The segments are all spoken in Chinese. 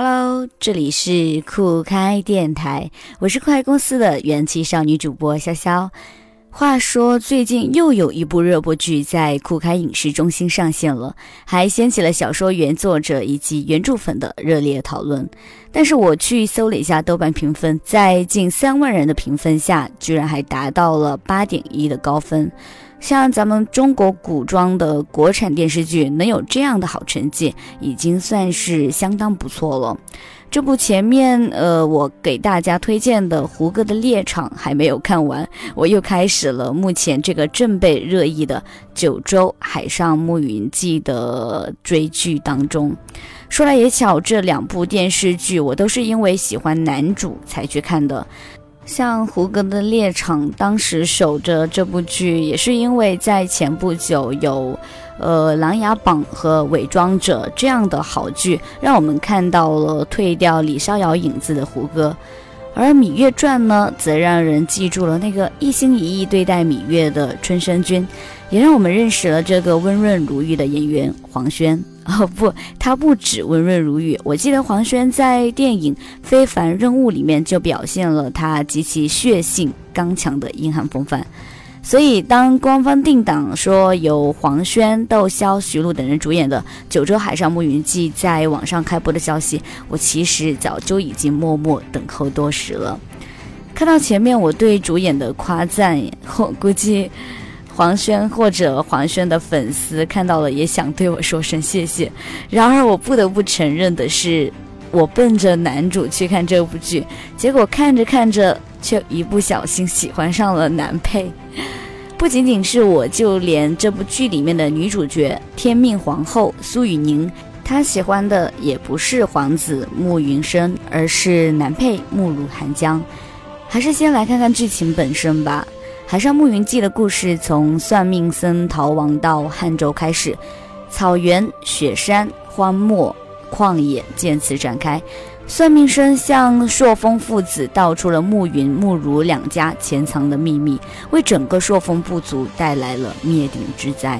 Hello，这里是酷开电台，我是酷开公司的元气少女主播潇潇。话说，最近又有一部热播剧在酷开影视中心上线了，还掀起了小说原作者以及原著粉的热烈讨论。但是我去搜了一下豆瓣评分，在近三万人的评分下，居然还达到了八点一的高分。像咱们中国古装的国产电视剧能有这样的好成绩，已经算是相当不错了。这部前面呃我给大家推荐的胡歌的猎场还没有看完，我又开始了目前这个正被热议的九州海上牧云记的追剧当中。说来也巧，这两部电视剧我都是因为喜欢男主才去看的。像胡歌的猎场，当时守着这部剧，也是因为在前不久有，呃，《琅琊榜》和《伪装者》这样的好剧，让我们看到了退掉李逍遥影子的胡歌。而《芈月传》呢，则让人记住了那个一心一意对待芈月的春申君，也让我们认识了这个温润如玉的演员黄轩。哦不，他不止温润如玉。我记得黄轩在电影《非凡任务》里面就表现了他极其血性刚强的硬汉风范。所以，当官方定档说由黄轩、窦骁、徐璐等人主演的《九州海上牧云记》在网上开播的消息，我其实早就已经默默等候多时了。看到前面我对主演的夸赞，我估计。黄轩或者黄轩的粉丝看到了也想对我说声谢谢。然而我不得不承认的是，我奔着男主去看这部剧，结果看着看着却一不小心喜欢上了男配。不仅仅是我，就连这部剧里面的女主角天命皇后苏雨宁，她喜欢的也不是皇子慕云生，而是男配慕如寒江。还是先来看看剧情本身吧。《海上牧云记》的故事从算命僧逃亡到汉州开始，草原、雪山、荒漠、旷野渐次展开。算命僧向朔风父子道出了慕云、慕如两家潜藏的秘密，为整个朔风部族带来了灭顶之灾。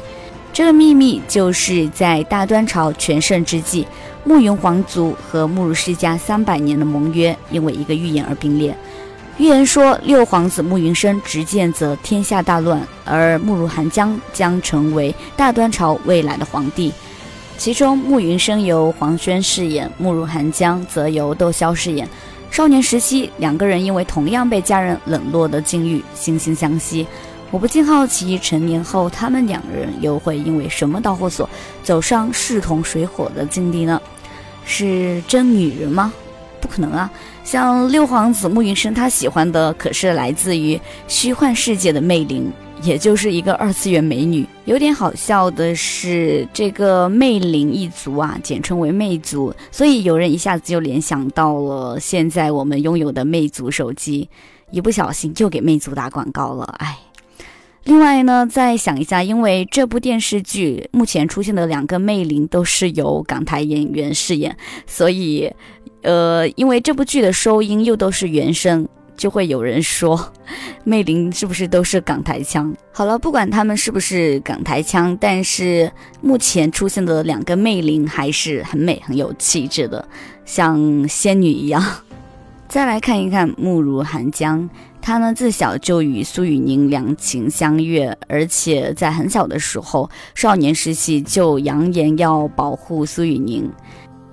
这个秘密就是在大端朝全盛之际，慕云皇族和慕如世家三百年的盟约因为一个预言而冰裂。预言说，六皇子慕云生执剑则天下大乱，而慕如寒江将成为大端朝未来的皇帝。其中，慕云生由黄轩饰演，慕如寒江则由窦骁饰演。少年时期，两个人因为同样被家人冷落的境遇，惺惺相惜。我不禁好奇，成年后他们两人又会因为什么导火索，走上势同水火的境地呢？是真女人吗？不可能啊！像六皇子慕云深，他喜欢的可是来自于虚幻世界的魅灵，也就是一个二次元美女。有点好笑的是，这个魅灵一族啊，简称为魅族，所以有人一下子就联想到了现在我们拥有的魅族手机，一不小心就给魅族打广告了，哎。另外呢，再想一下，因为这部电视剧目前出现的两个魅灵都是由港台演员饰演，所以。呃，因为这部剧的收音又都是原声，就会有人说，魅灵是不是都是港台腔？好了，不管他们是不是港台腔，但是目前出现的两个魅灵还是很美、很有气质的，像仙女一样。再来看一看慕如寒江，他呢自小就与苏雨宁两情相悦，而且在很小的时候，少年时期就扬言要保护苏雨宁。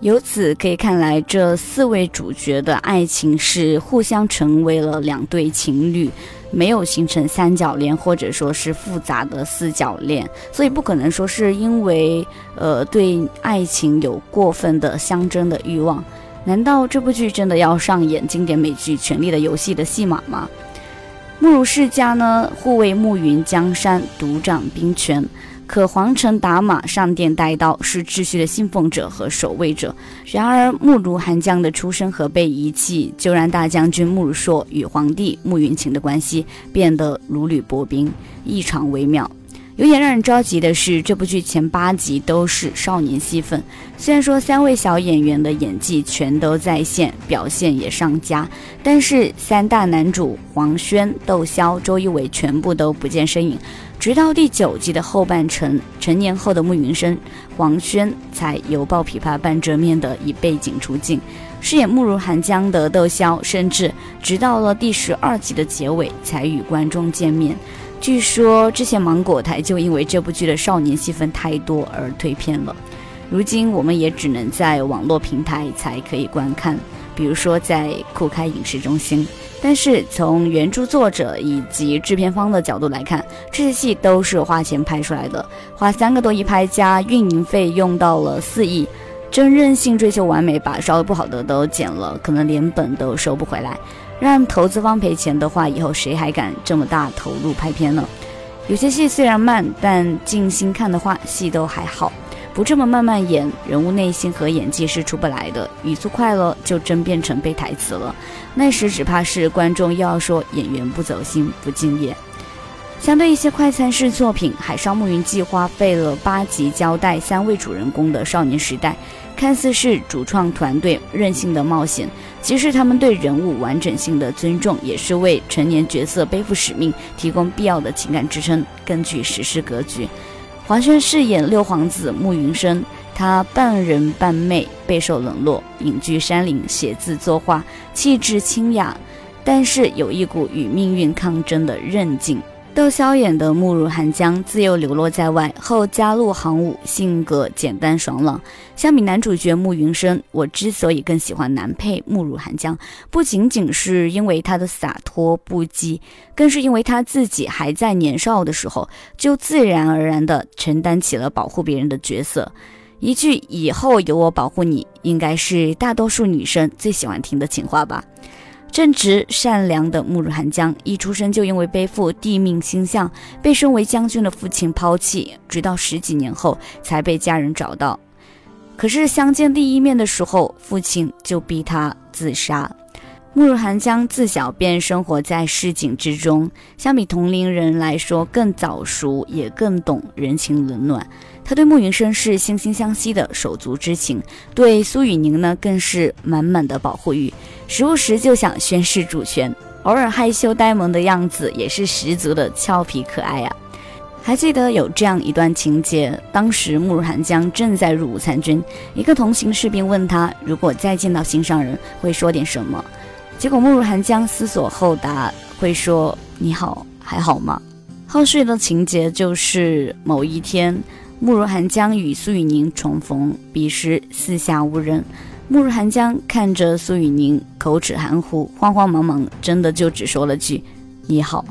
由此可以看来，这四位主角的爱情是互相成为了两对情侣，没有形成三角恋或者说是复杂的四角恋，所以不可能说是因为呃对爱情有过分的相争的欲望。难道这部剧真的要上演经典美剧《权力的游戏》的戏码吗？慕如世家呢，护卫暮云江山，独掌兵权。可皇城打马，上殿带刀，是秩序的信奉者和守卫者。然而，慕如寒江的出生和被遗弃，就让大将军慕如硕与皇帝慕云晴的关系变得如履薄冰，异常微妙。有点让人着急的是，这部剧前八集都是少年戏份。虽然说三位小演员的演技全都在线，表现也上佳，但是三大男主黄轩、窦骁、周一围全部都不见身影。直到第九集的后半程，成年后的慕云生、黄轩才犹抱琵琶半遮面的以背景出镜。饰演慕如寒江的窦骁，甚至直到了第十二集的结尾才与观众见面。据说之前芒果台就因为这部剧的少年戏份太多而退片了，如今我们也只能在网络平台才可以观看，比如说在酷开影视中心。但是从原著作者以及制片方的角度来看，这些戏都是花钱拍出来的，花三个多亿拍加运营费用到了四亿，真任性追求完美，把稍微不好的都剪了，可能连本都收不回来。让投资方赔钱的话，以后谁还敢这么大投入拍片呢？有些戏虽然慢，但静心看的话，戏都还好。不这么慢慢演，人物内心和演技是出不来的。语速快了，就真变成背台词了。那时只怕是观众又要说演员不走心、不敬业。相对一些快餐式作品，《海上牧云记》花费了八集交代三位主人公的少年时代，看似是主创团队任性的冒险。其实他们对人物完整性的尊重，也是为成年角色背负使命提供必要的情感支撑，更具史诗格局。黄轩饰演六皇子慕云生，他半人半魅，备受冷落，隐居山林，写字作画，气质清雅，但是有一股与命运抗争的韧劲。窦骁演的慕如寒江自幼流落在外，后加入行伍，性格简单爽朗。相比男主角慕云生，我之所以更喜欢男配慕如寒江，不仅仅是因为他的洒脱不羁，更是因为他自己还在年少的时候，就自然而然地承担起了保护别人的角色。一句“以后有我保护你”，应该是大多数女生最喜欢听的情话吧。正直善良的慕如寒江，一出生就因为背负帝命星象，被身为将军的父亲抛弃，直到十几年后才被家人找到。可是相见第一面的时候，父亲就逼他自杀。慕如寒江自小便生活在市井之中，相比同龄人来说更早熟，也更懂人情冷暖。他对慕云生是惺惺相惜的手足之情，对苏雨宁呢更是满满的保护欲，时不时就想宣示主权，偶尔害羞呆萌的样子也是十足的俏皮可爱啊！还记得有这样一段情节，当时慕如寒江正在入伍参军，一个同行士兵问他，如果再见到心上人会说点什么？结果慕如寒江思索后答，会说你好，还好吗？后续的情节就是某一天。慕如寒江与苏雨宁重逢，彼时四下无人。慕如寒江看着苏雨宁，口齿含糊，慌慌忙忙，真的就只说了句“你好”。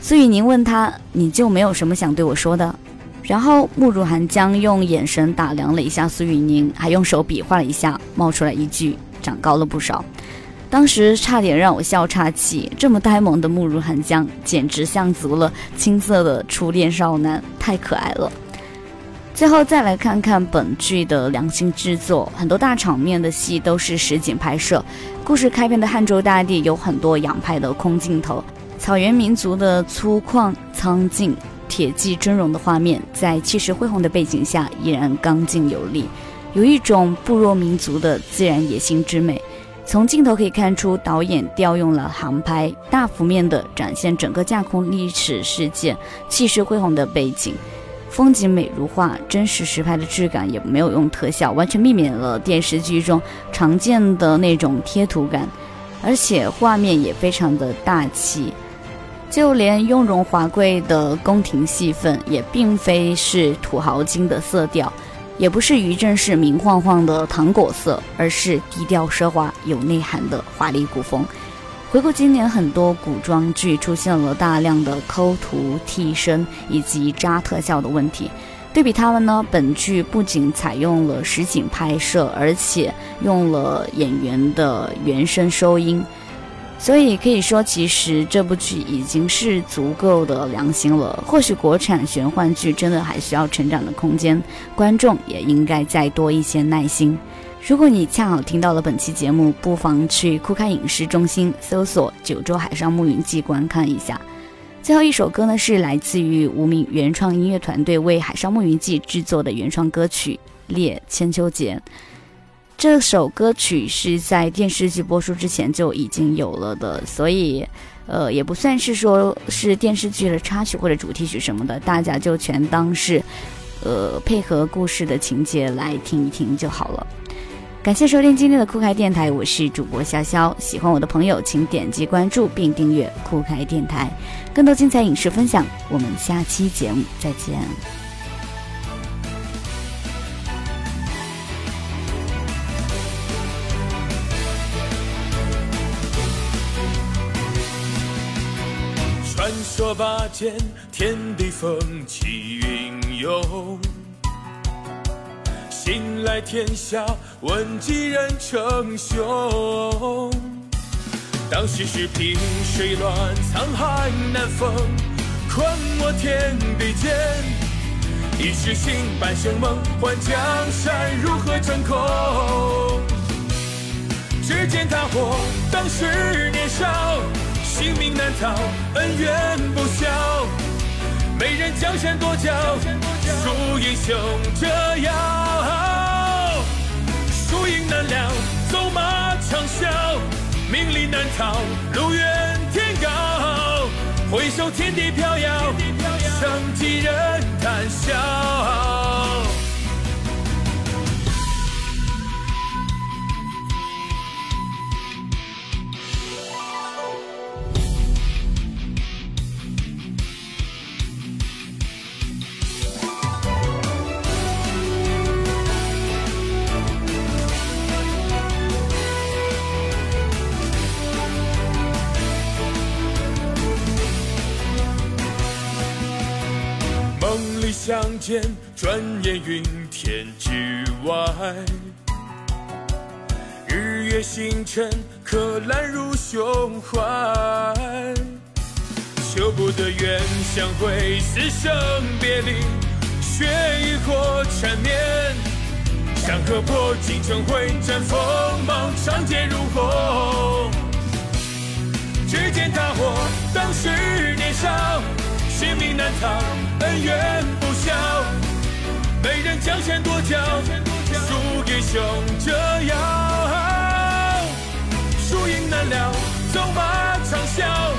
苏雨宁问他：“你就没有什么想对我说的？”然后慕如寒江用眼神打量了一下苏雨宁，还用手比划了一下，冒出来一句：“长高了不少。”当时差点让我笑岔气。这么呆萌的慕如寒江，简直像足了青涩的初恋少男，太可爱了。最后再来看看本剧的良心制作，很多大场面的戏都是实景拍摄。故事开篇的汉州大地有很多仰拍的空镜头，草原民族的粗犷苍劲、铁骑峥嵘的画面，在气势恢宏的背景下依然刚劲有力，有一种部落民族的自然野性之美。从镜头可以看出，导演调用了航拍，大幅面的展现整个架空历史事件，气势恢宏的背景。风景美如画，真实实拍的质感也没有用特效，完全避免了电视剧中常见的那种贴图感，而且画面也非常的大气，就连雍容华贵的宫廷戏份也并非是土豪金的色调，也不是于正式明晃晃的糖果色，而是低调奢华、有内涵的华丽古风。回顾今年，很多古装剧出现了大量的抠图、替身以及渣特效的问题。对比他们呢，本剧不仅采用了实景拍摄，而且用了演员的原声收音，所以可以说，其实这部剧已经是足够的良心了。或许国产玄幻剧真的还需要成长的空间，观众也应该再多一些耐心。如果你恰好听到了本期节目，不妨去酷开影视中心搜索《九州海上牧云记》观看一下。最后一首歌呢，是来自于无名原创音乐团队为《海上牧云记》制作的原创歌曲《猎千秋节》。这首歌曲是在电视剧播出之前就已经有了的，所以，呃，也不算是说是电视剧的插曲或者主题曲什么的，大家就全当是，呃，配合故事的情节来听一听就好了。感谢收听今天的酷开电台，我是主播潇潇。喜欢我的朋友，请点击关注并订阅酷开电台，更多精彩影视分享。我们下期节目再见。传说拔剑，天地风起云涌。醒来天下，问几人称雄？当世事萍，水乱，沧海难逢。困我天地间，一时醒，半生梦。换江山如何成空？只见他火，当时年少。性命难逃，恩怨不消，美人江山夺骄，输英雄折腰。输赢难料，走马长啸，名利难逃，路远天高。回首天地飘摇，剩几人谈笑。间，转眼云天之外。日月星辰，可揽入胸怀。求不得远相会，死生别离，血与火缠绵。山河破，尽成灰，战锋芒，长剑如虹。只见他火，当时年少。性命难逃，恩怨不消，没人江山多娇，输英雄折腰。输赢难料，走马长啸，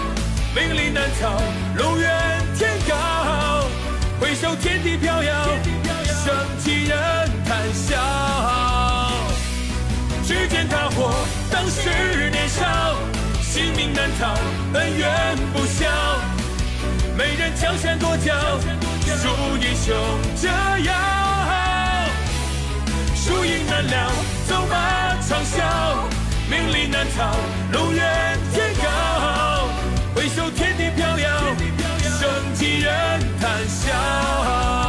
名利难逃，路远天高。回首天地飘摇，剩几人谈笑？只见他火，当时年少，性命难逃，恩怨不消。没人江山多娇，如英雄折腰，输赢难料，走马长啸，名利难逃，路远天高，回首天地飘摇，剩几人谈笑。